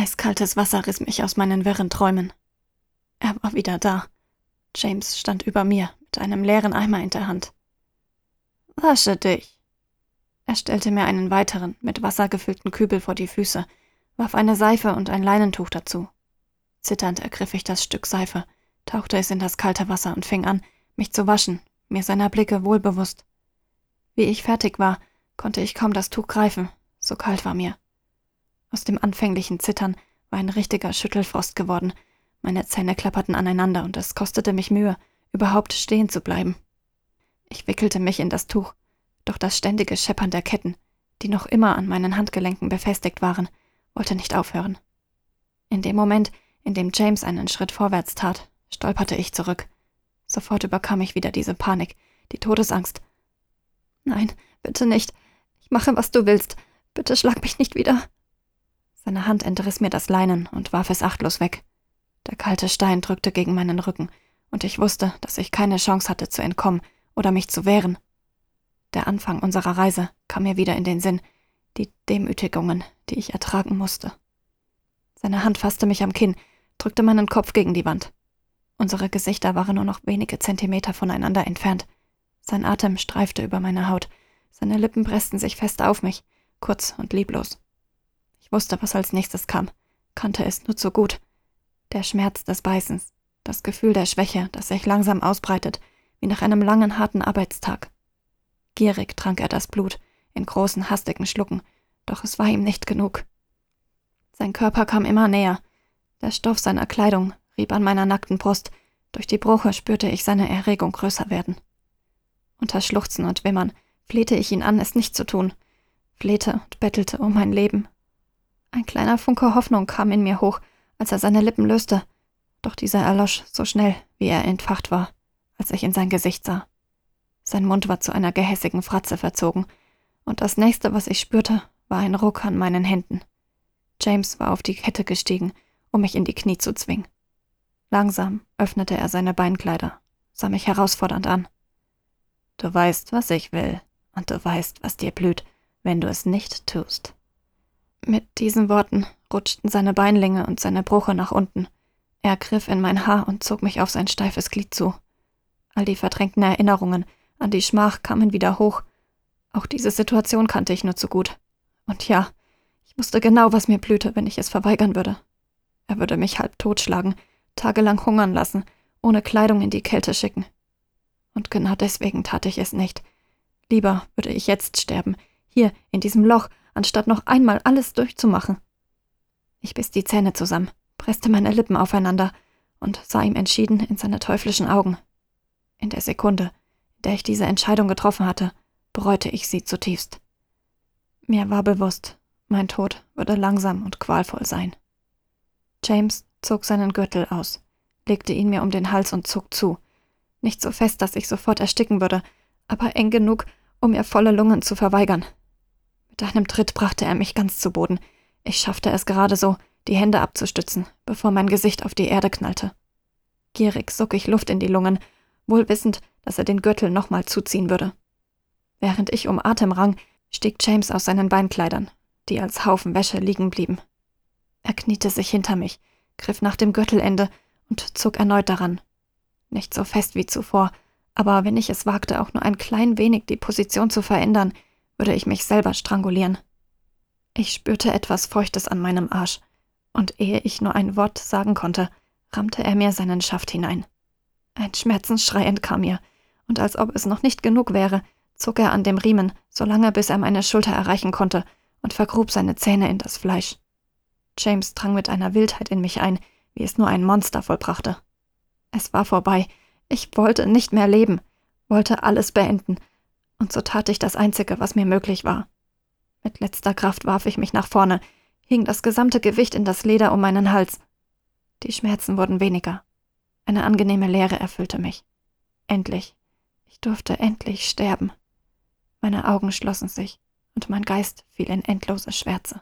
Eiskaltes Wasser riss mich aus meinen wirren Träumen. Er war wieder da. James stand über mir mit einem leeren Eimer in der Hand. Wasche dich. Er stellte mir einen weiteren, mit Wasser gefüllten Kübel vor die Füße, warf eine Seife und ein Leinentuch dazu. Zitternd ergriff ich das Stück Seife, tauchte es in das kalte Wasser und fing an, mich zu waschen, mir seiner Blicke wohlbewusst. Wie ich fertig war, konnte ich kaum das Tuch greifen, so kalt war mir. Aus dem anfänglichen Zittern war ein richtiger Schüttelfrost geworden, meine Zähne klapperten aneinander und es kostete mich Mühe, überhaupt stehen zu bleiben. Ich wickelte mich in das Tuch, doch das ständige Scheppern der Ketten, die noch immer an meinen Handgelenken befestigt waren, wollte nicht aufhören. In dem Moment, in dem James einen Schritt vorwärts tat, stolperte ich zurück. Sofort überkam ich wieder diese Panik, die Todesangst. Nein, bitte nicht. Ich mache, was du willst. Bitte schlag mich nicht wieder. Seine Hand entriss mir das Leinen und warf es achtlos weg. Der kalte Stein drückte gegen meinen Rücken, und ich wusste, dass ich keine Chance hatte zu entkommen oder mich zu wehren. Der Anfang unserer Reise kam mir wieder in den Sinn, die Demütigungen, die ich ertragen musste. Seine Hand fasste mich am Kinn, drückte meinen Kopf gegen die Wand. Unsere Gesichter waren nur noch wenige Zentimeter voneinander entfernt. Sein Atem streifte über meine Haut, seine Lippen pressten sich fest auf mich, kurz und lieblos. Wusste, was als nächstes kam, kannte es nur zu gut. Der Schmerz des Beißens, das Gefühl der Schwäche, das sich langsam ausbreitet, wie nach einem langen, harten Arbeitstag. Gierig trank er das Blut, in großen, hastigen Schlucken, doch es war ihm nicht genug. Sein Körper kam immer näher. Der Stoff seiner Kleidung rieb an meiner nackten Brust, durch die Brüche spürte ich seine Erregung größer werden. Unter Schluchzen und Wimmern flehte ich ihn an, es nicht zu tun, flehte und bettelte um mein Leben. Ein kleiner Funke Hoffnung kam in mir hoch, als er seine Lippen löste, doch dieser erlosch so schnell, wie er entfacht war, als ich in sein Gesicht sah. Sein Mund war zu einer gehässigen Fratze verzogen, und das nächste, was ich spürte, war ein Ruck an meinen Händen. James war auf die Kette gestiegen, um mich in die Knie zu zwingen. Langsam öffnete er seine Beinkleider, sah mich herausfordernd an. Du weißt, was ich will, und du weißt, was dir blüht, wenn du es nicht tust. Mit diesen Worten rutschten seine Beinlinge und seine Bruche nach unten. Er griff in mein Haar und zog mich auf sein steifes Glied zu. All die verdrängten Erinnerungen an die Schmach kamen wieder hoch. Auch diese Situation kannte ich nur zu gut. Und ja, ich wusste genau, was mir blühte, wenn ich es verweigern würde. Er würde mich halb totschlagen, tagelang hungern lassen, ohne Kleidung in die Kälte schicken. Und genau deswegen tat ich es nicht. Lieber würde ich jetzt sterben, hier in diesem Loch, anstatt noch einmal alles durchzumachen. Ich biss die Zähne zusammen, presste meine Lippen aufeinander und sah ihm entschieden in seine teuflischen Augen. In der Sekunde, in der ich diese Entscheidung getroffen hatte, bereute ich sie zutiefst. Mir war bewusst, mein Tod würde langsam und qualvoll sein. James zog seinen Gürtel aus, legte ihn mir um den Hals und zog zu, nicht so fest, dass ich sofort ersticken würde, aber eng genug, um mir volle Lungen zu verweigern. Mit einem Tritt brachte er mich ganz zu Boden. Ich schaffte es gerade so, die Hände abzustützen, bevor mein Gesicht auf die Erde knallte. Gierig sog ich Luft in die Lungen, wohl wissend, dass er den Gürtel nochmal zuziehen würde. Während ich um Atem rang, stieg James aus seinen Beinkleidern, die als Haufen Wäsche liegen blieben. Er kniete sich hinter mich, griff nach dem Gürtelende und zog erneut daran. Nicht so fest wie zuvor, aber wenn ich es wagte, auch nur ein klein wenig die Position zu verändern, würde ich mich selber strangulieren. Ich spürte etwas Feuchtes an meinem Arsch, und ehe ich nur ein Wort sagen konnte, rammte er mir seinen Schaft hinein. Ein Schmerzensschrei entkam mir, und als ob es noch nicht genug wäre, zog er an dem Riemen, solange bis er meine Schulter erreichen konnte, und vergrub seine Zähne in das Fleisch. James drang mit einer Wildheit in mich ein, wie es nur ein Monster vollbrachte. Es war vorbei. Ich wollte nicht mehr leben, wollte alles beenden, und so tat ich das Einzige, was mir möglich war. Mit letzter Kraft warf ich mich nach vorne, hing das gesamte Gewicht in das Leder um meinen Hals. Die Schmerzen wurden weniger. Eine angenehme Leere erfüllte mich. Endlich. Ich durfte endlich sterben. Meine Augen schlossen sich, und mein Geist fiel in endlose Schwärze.